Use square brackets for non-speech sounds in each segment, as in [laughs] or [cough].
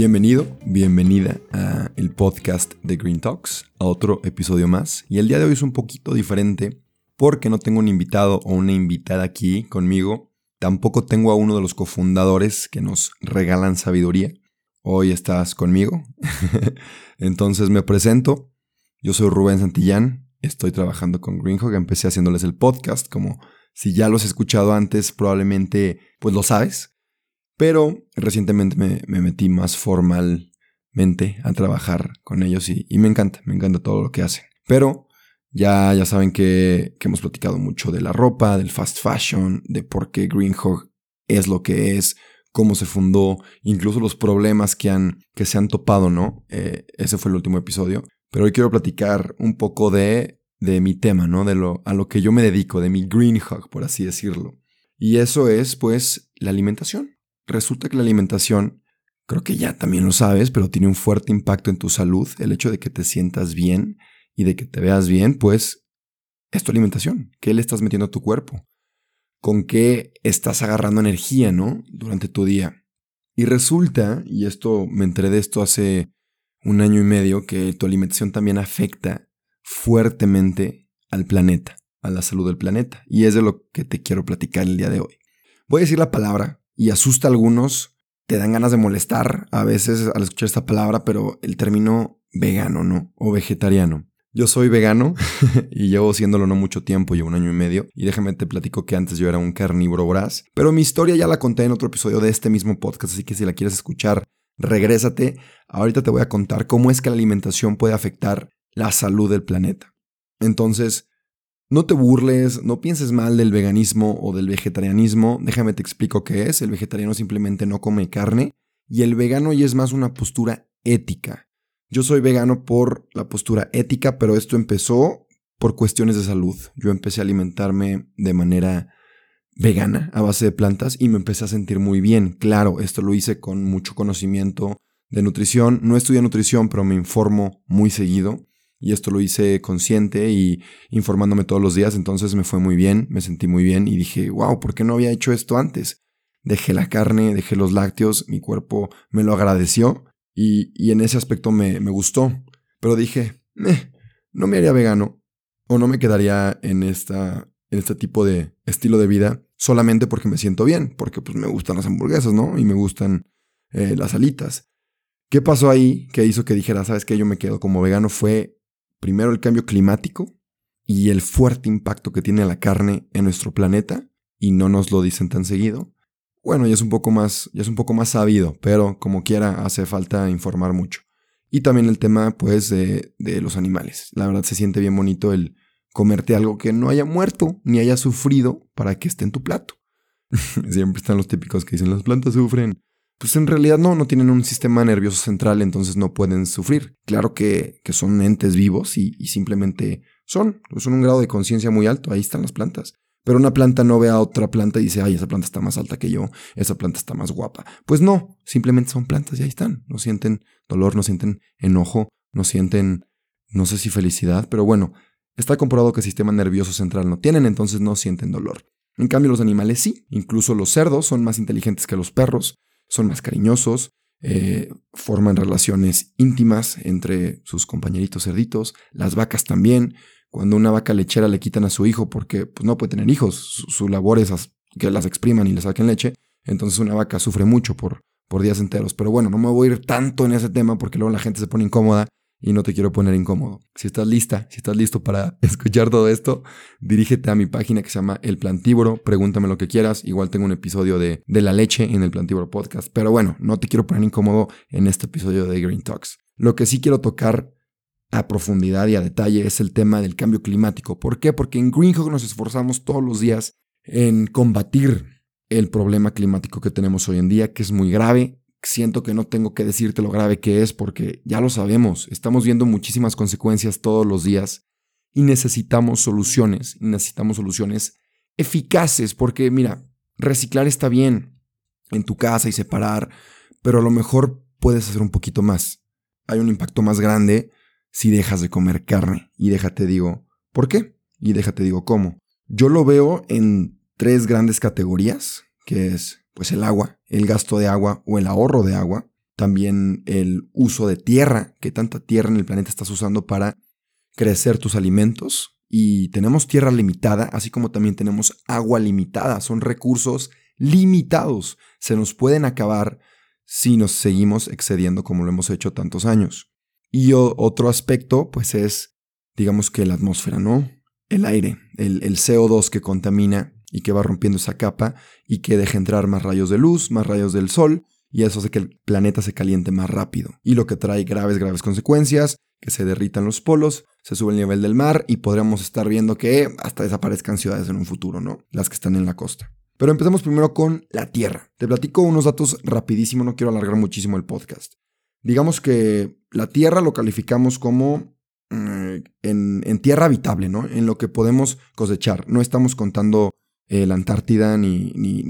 Bienvenido, bienvenida a el podcast de Green Talks, a otro episodio más. Y el día de hoy es un poquito diferente porque no tengo un invitado o una invitada aquí conmigo, Tampoco tengo a uno de los cofundadores que nos regalan sabiduría. Hoy estás conmigo. [laughs] Entonces me presento. Yo soy Rubén Santillán. Estoy trabajando con Greenhog. Empecé haciéndoles el podcast. Como si ya los he escuchado antes, probablemente pues lo sabes. Pero recientemente me, metí más formalmente a trabajar con ellos y, me encanta, me encanta todo lo que hacen. Pero ya, ya saben que, hemos platicado mucho de la ropa, del fast fashion, de por qué Greenhog es lo que es, cómo se fundó, incluso los problemas que, han, que se han topado, ¿no? Eh, ese fue el último episodio. Pero hoy quiero platicar un poco de, de mi tema, ¿no? De lo, a lo que yo me dedico, de mi Greenhog, por así decirlo. Y eso es, pues, la alimentación. Resulta que la alimentación, creo que ya también lo sabes, pero tiene un fuerte impacto en tu salud, el hecho de que te sientas bien y de que te veas bien, pues es tu alimentación. ¿Qué le estás metiendo a tu cuerpo? ¿Con qué estás agarrando energía, no? Durante tu día. Y resulta, y esto me enteré de esto hace un año y medio, que tu alimentación también afecta fuertemente al planeta, a la salud del planeta. Y es de lo que te quiero platicar el día de hoy. Voy a decir la palabra y asusta a algunos, te dan ganas de molestar a veces al escuchar esta palabra, pero el término vegano, ¿no? O vegetariano. Yo soy vegano [laughs] y llevo siéndolo no mucho tiempo, llevo un año y medio. Y déjame te platico que antes yo era un carnívoro voraz. Pero mi historia ya la conté en otro episodio de este mismo podcast, así que si la quieres escuchar, regrésate. Ahorita te voy a contar cómo es que la alimentación puede afectar la salud del planeta. Entonces, no te burles, no pienses mal del veganismo o del vegetarianismo. Déjame te explico qué es. El vegetariano simplemente no come carne y el vegano ya es más una postura ética. Yo soy vegano por la postura ética, pero esto empezó por cuestiones de salud. Yo empecé a alimentarme de manera vegana a base de plantas y me empecé a sentir muy bien. Claro, esto lo hice con mucho conocimiento de nutrición. No estudié nutrición, pero me informo muy seguido. Y esto lo hice consciente y informándome todos los días. Entonces me fue muy bien, me sentí muy bien y dije, wow, ¿por qué no había hecho esto antes? Dejé la carne, dejé los lácteos, mi cuerpo me lo agradeció y, en ese aspecto me, gustó. Pero dije, no me haría vegano o no me quedaría en, esta, en este tipo de estilo de vida solamente porque me siento bien, porque pues me gustan las hamburguesas, ¿no? Y me gustan eh, las alitas. ¿Qué pasó ahí que hizo que dijera, sabes que yo me quedo como vegano? Fue primero el cambio climático y el fuerte impacto que tiene la carne en nuestro planeta, y no nos lo dicen tan seguido bueno, ya es un poco más, ya es un poco más sabido, pero como quiera hace falta informar mucho. Y también el tema, pues, de, de los animales. La verdad se siente bien bonito el comerte algo que no haya muerto ni haya sufrido para que esté en tu plato. [laughs] Siempre están los típicos que dicen las plantas sufren. Pues en realidad no, no tienen un sistema nervioso central, entonces no pueden sufrir. Claro que, que son entes vivos y, y simplemente son, son un grado de conciencia muy alto, ahí están las plantas. Pero una planta no ve a otra planta y dice, ay, esa planta está más alta que yo, esa planta está más guapa. Pues no, simplemente son plantas y ahí están. No sienten dolor, no sienten enojo, no sienten, no sé si felicidad, pero bueno, está comprobado que el sistema nervioso central no tienen, entonces no sienten dolor. En cambio, los animales sí, incluso los cerdos son más inteligentes que los perros, son más cariñosos, eh, forman relaciones íntimas entre sus compañeritos cerditos, las vacas también, cuando una vaca lechera le quitan a su hijo porque pues, no puede tener hijos, su, labor es que las expriman y le saquen leche, entonces una vaca sufre mucho por, por días enteros. Pero bueno, no me voy a ir tanto en ese tema porque luego la gente se pone incómoda y no te quiero poner incómodo. Si estás lista, si estás listo para [laughs] escuchar todo esto, dirígete a mi página que se llama El Plantívoro, pregúntame lo que quieras. Igual tengo un episodio de, de la leche en el Plantívoro Podcast. Pero bueno, no te quiero poner incómodo en este episodio de Green Talks. Lo que sí quiero tocar a profundidad y a detalle es el tema del cambio climático. ¿Por qué? Porque en Greenhawk nos esforzamos todos los días en combatir el problema climático que tenemos hoy en día, que es muy grave. Siento que no tengo que decirte lo grave que es porque ya lo sabemos, estamos viendo muchísimas consecuencias todos los días y necesitamos soluciones, necesitamos soluciones eficaces porque mira, reciclar está bien en tu casa y separar, pero a lo mejor puedes hacer un poquito más. Hay un impacto más grande si dejas de comer carne y déjate digo, ¿por qué? Y déjate digo cómo. Yo lo veo en tres grandes categorías, que es pues el agua, el gasto de agua o el ahorro de agua, también el uso de tierra, que tanta tierra en el planeta estás usando para crecer tus alimentos. Y tenemos tierra limitada, así como también tenemos agua limitada. Son recursos limitados. Se nos pueden acabar si nos seguimos excediendo como lo hemos hecho tantos años. Y otro aspecto, pues es, digamos que la atmósfera, ¿no? El aire, el, el CO2 que contamina y que va rompiendo esa capa y que deja entrar más rayos de luz, más rayos del sol, y eso hace que el planeta se caliente más rápido. Y lo que trae graves, graves consecuencias, que se derritan los polos, se sube el nivel del mar y podríamos estar viendo que hasta desaparezcan ciudades en un futuro, ¿no? Las que están en la costa. Pero empecemos primero con la Tierra. Te platico unos datos rapidísimo, no quiero alargar muchísimo el podcast. Digamos que la Tierra lo calificamos como mm, en, en, tierra habitable, ¿no? En lo que podemos cosechar. No estamos contando eh, la Antártida ni, ni,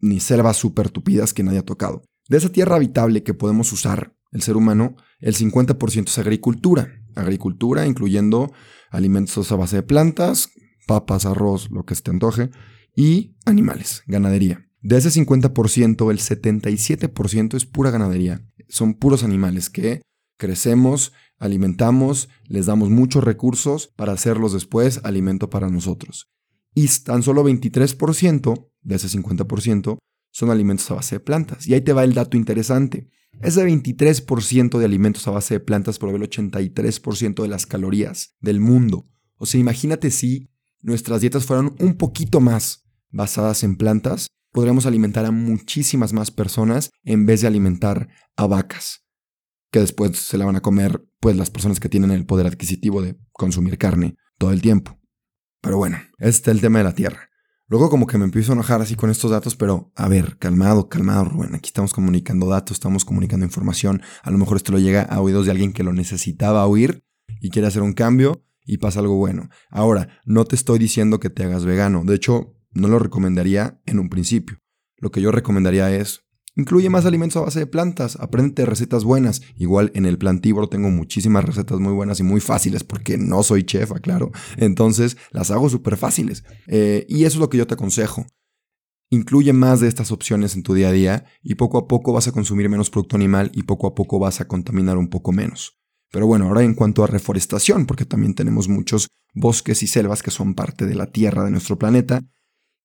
ni, selvas súper tupidas que nadie ha tocado. De esa tierra habitable que podemos usar, el ser humano, el 50% es agricultura. Agricultura incluyendo alimentos a base de plantas, papas, arroz, lo que se te antoje, y animales, ganadería. De ese 50%, el 77% es pura ganadería. Son puros animales que crecemos, alimentamos, les damos muchos recursos para hacerlos después alimento para nosotros y tan solo 23% de ese 50% son alimentos a base de plantas. Y ahí te va el dato interesante. Ese 23% de alimentos a base de plantas provee el 83% de las calorías del mundo. O sea, imagínate si nuestras dietas fueran un poquito más basadas en plantas, podríamos alimentar a muchísimas más personas en vez de alimentar a vacas, que después se la van a comer pues las personas que tienen el poder adquisitivo de consumir carne todo el tiempo. Pero bueno, este es el tema de la Tierra. Luego como que me empiezo a enojar así con estos datos, pero a ver, calmado, calmado, Rubén. Aquí estamos comunicando datos, estamos comunicando información. A lo mejor esto lo llega a oídos de alguien que lo necesitaba oír y quiere hacer un cambio y pasa algo bueno. Ahora, no te estoy diciendo que te hagas vegano. De hecho, no lo recomendaría en un principio. Lo que yo recomendaría es Incluye más alimentos a base de plantas, aprende recetas buenas. Igual en el plantívoro tengo muchísimas recetas muy buenas y muy fáciles porque no soy chef, claro. Entonces las hago súper fáciles. Eh, y eso es lo que yo te aconsejo. Incluye más de estas opciones en tu día a día y poco a poco vas a consumir menos producto animal y poco a poco vas a contaminar un poco menos. Pero bueno, ahora en cuanto a reforestación, porque también tenemos muchos bosques y selvas que son parte de la tierra de nuestro planeta,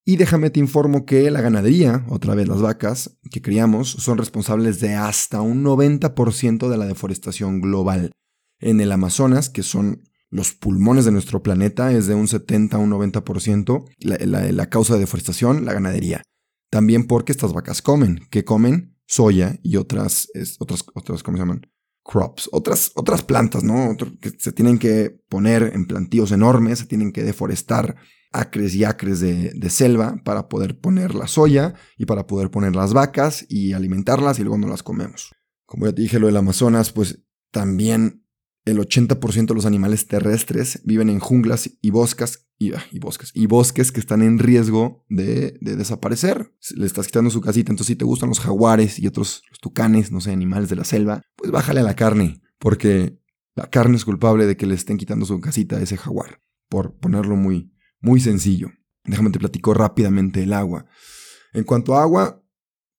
y déjame te informo que la ganadería, otra vez las vacas que criamos, son responsables de hasta un 90% de la deforestación global. En el Amazonas, que son los pulmones de nuestro planeta, es de un 70 a un 90% la, la, causa de deforestación, la ganadería. También porque estas vacas comen, que comen soya y otras, otras, otras, ¿cómo se llaman? Crops, otras, otras plantas, ¿no? que se tienen que poner en plantíos enormes, se tienen que deforestar acres y acres de, selva para poder poner la soya y para poder poner las vacas y alimentarlas y luego no las comemos. Como ya te dije lo del Amazonas, pues también el 80% de los animales terrestres viven en junglas y bosques y, ah, bosques y bosques que están en riesgo de, desaparecer. Le estás quitando su casita, entonces si te gustan los jaguares y otros los tucanes, no sé, animales de la selva, pues bájale a la carne, porque la carne es culpable de que le estén quitando su casita a ese jaguar, por ponerlo muy, muy sencillo. Déjame te platico rápidamente el agua. En cuanto a agua,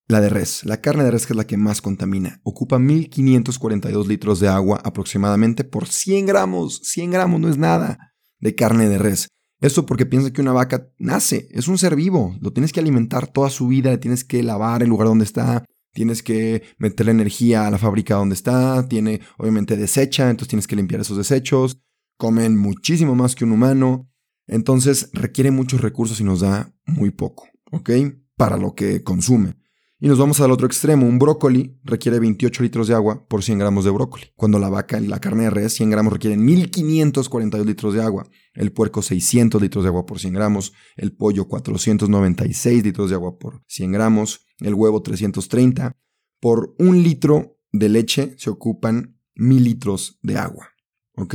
la de res. La carne de res es la que más contamina. Ocupa 1542 litros de agua aproximadamente por 100 gramos. 100 gramos no es nada de carne de res. Esto porque piensa que una vaca nace, es un ser vivo, lo tienes que alimentar toda su vida, le tienes que lavar el lugar donde está, tienes que meterle energía a la fábrica donde está, tiene obviamente desecha, entonces tienes que limpiar esos desechos, comen muchísimo más que un humano, entonces requiere muchos recursos y nos da muy poco, ¿ok? Para lo que consume. Y nos vamos al otro extremo. Un brócoli requiere 28 litros de agua por 100 gramos de brócoli. Cuando la vaca y la carne de res, 100 gramos requieren 1542 litros de agua. El puerco, 600 litros de agua por 100 gramos. El pollo, 496 litros de agua por 100 gramos. El huevo, 330. Por un litro de leche se ocupan 1000 litros de agua. ¿Ok?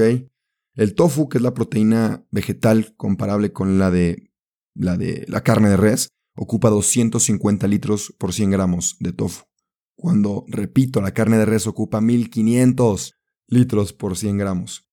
El tofu, que es la proteína vegetal comparable con la de la, de, la carne de res, ocupa 250 litros por 100 gramos de tofu. Cuando, repito, la carne de res ocupa 1500 litros por 100 gramos.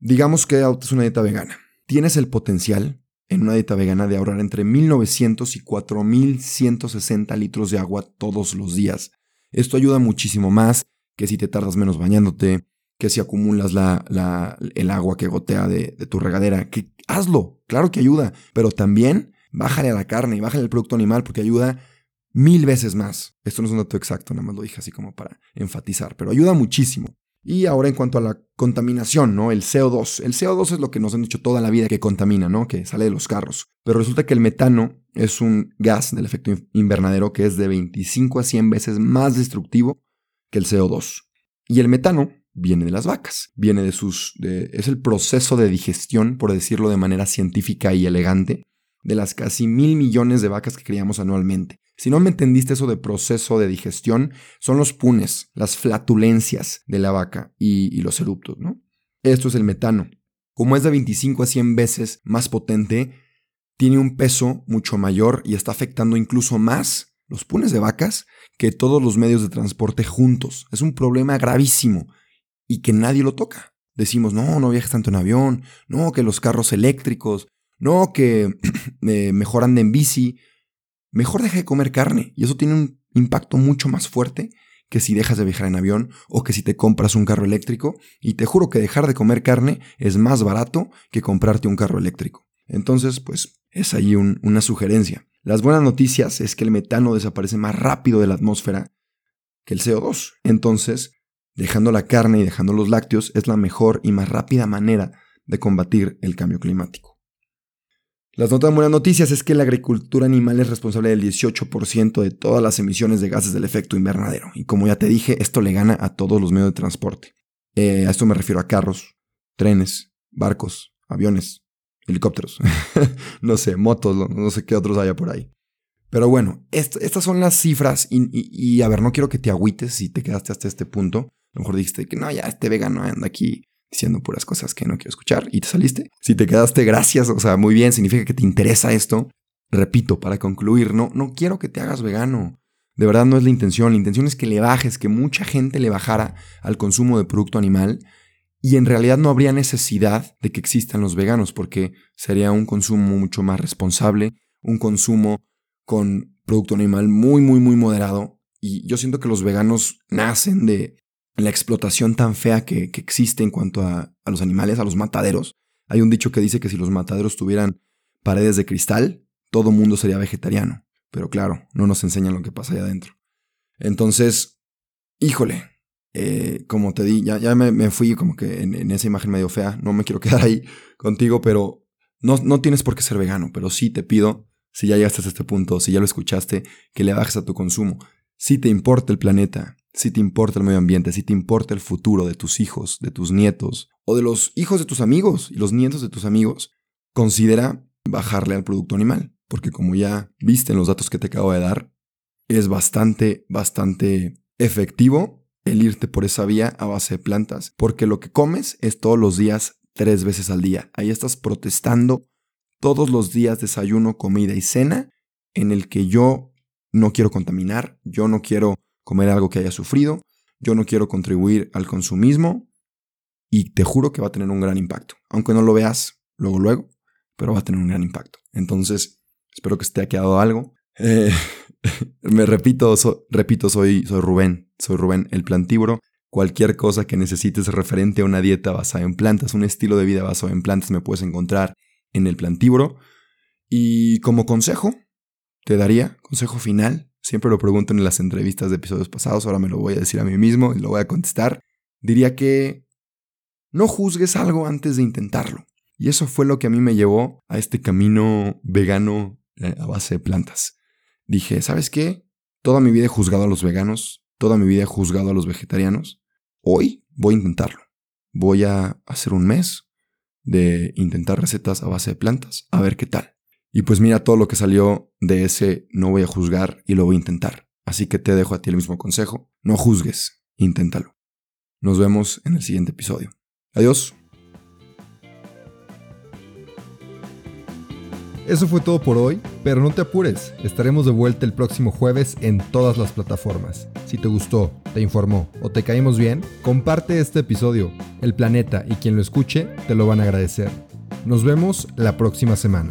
Digamos que es una dieta vegana. Tienes el potencial en una dieta vegana de ahorrar entre 1900 y 4160 litros de agua todos los días. Esto ayuda muchísimo más que si te tardas menos bañándote, que si acumulas la, el agua que gotea de, tu regadera. Que hazlo, claro que ayuda, pero también bájale a la carne y bájale al producto animal porque ayuda mil veces más. Esto no es un dato exacto, nada más lo dije así como para enfatizar, pero ayuda muchísimo. Y ahora en cuanto a la contaminación, ¿no? El CO2. El CO2 es lo que nos han dicho toda la vida que contamina, ¿no? Que sale de los carros. Pero resulta que el metano es un gas del efecto invernadero que es de 25 a 100 veces más destructivo que el CO2. Y el metano viene de las vacas, viene de sus... es el proceso de digestión, por decirlo de manera científica y elegante, de las casi mil millones de vacas que criamos anualmente. Si no me entendiste eso de proceso de digestión, son los punes, las flatulencias de la vaca y, los eruptos, ¿no? Esto es el metano. Como es de 25 a 100 veces más potente, tiene un peso mucho mayor y está afectando incluso más los punes de vacas que todos los medios de transporte juntos. Es un problema gravísimo y que nadie lo toca. Decimos, no, no viajes tanto en avión, no, que los carros eléctricos, no, que [clears throat] eh, mejor ande en bici. Mejor deja de comer carne. Y eso tiene un impacto mucho más fuerte que si dejas de viajar en avión o que si te compras un carro eléctrico. Y te juro que dejar de comer carne es más barato que comprarte un carro eléctrico. Entonces, pues es ahí una sugerencia. Las buenas noticias es que el metano desaparece más rápido de la atmósfera que el CO2. Entonces, dejando la carne y dejando los lácteos es la mejor y más rápida manera de combatir el cambio climático. Las notas buenas noticias es que la agricultura animal es responsable del 18% de todas las emisiones de gases del efecto invernadero. Y como ya te dije, esto le gana a todos los medios de transporte. Eh, a esto me refiero a carros, trenes, barcos, aviones, helicópteros, [laughs] no sé, motos, no, sé qué otros haya por ahí. Pero bueno, estas son las cifras y, y, a ver, no quiero que te agüites si te quedaste hasta este punto. A lo mejor dijiste que no, ya este vegano anda aquí diciendo puras cosas que no quiero escuchar y te saliste. Si te quedaste, gracias, o sea, muy bien, significa que te interesa esto. Repito, para concluir, no, no quiero que te hagas vegano. De verdad no es la intención, la intención es que le bajes, que mucha gente le bajara al consumo de producto animal y en realidad no habría necesidad de que existan los veganos porque sería un consumo mucho más responsable, un consumo con producto animal muy, muy, muy moderado. Y yo siento que los veganos nacen de, la explotación tan fea que, existe en cuanto a, los animales, a los mataderos. Hay un dicho que dice que si los mataderos tuvieran paredes de cristal, todo mundo sería vegetariano. Pero claro, no nos enseñan lo que pasa ahí adentro. Entonces, híjole, eh, como te di, ya, ya me, fui como que en, esa imagen medio fea, no me quiero [laughs] quedar ahí contigo, pero no, no tienes por qué ser vegano, pero sí te pido, si ya llegaste a este punto, si ya lo escuchaste, que le bajes a tu consumo. Si te importa el planeta, si te importa el medio ambiente, si te importa el futuro de tus hijos, de tus nietos o de los hijos de tus amigos y los nietos de tus amigos, considera bajarle al producto animal, porque como ya viste en los datos que te acabo de dar, es bastante, bastante efectivo el irte por esa vía a base de plantas, porque lo que comes es todos los días, tres veces al día. Ahí estás protestando todos los días desayuno, comida y cena, en el que yo no quiero contaminar, yo no quiero comer algo que haya sufrido, yo no quiero contribuir al consumismo y te juro que va a tener un gran impacto. Aunque no lo veas luego, luego, pero va a tener un gran impacto. Entonces, espero que te haya quedado algo. Eh, [laughs] me repito, repito, soy, soy Rubén, soy Rubén el plantívoro. Cualquier cosa que necesites referente a una dieta basada en plantas, un estilo de vida basado en plantas, me puedes encontrar en el plantívoro. Y como consejo, te daría, consejo final, siempre lo pregunto en las entrevistas de episodios pasados, ahora me lo voy a decir a mí mismo y lo voy a contestar, diría que no juzgues algo antes de intentarlo. Y eso fue lo que a mí me llevó a este camino vegano eh, a base de plantas. Dije, ¿sabes qué? Toda mi vida he juzgado a los veganos, toda mi vida he juzgado a los vegetarianos. Hoy voy a intentarlo. Voy a hacer un mes de intentar recetas a base de plantas, a ver qué tal. Y pues mira todo lo que salió de ese no voy a juzgar y lo voy a intentar. Así que te dejo a ti el mismo consejo. No juzgues, inténtalo. Nos vemos en el siguiente episodio. Adiós. Eso fue todo por hoy, pero no te apures, estaremos de vuelta el próximo jueves en todas las plataformas. Si te gustó, te informó o te caímos bien, comparte este episodio. El planeta y quien lo escuche te lo van a agradecer. Nos vemos la próxima semana.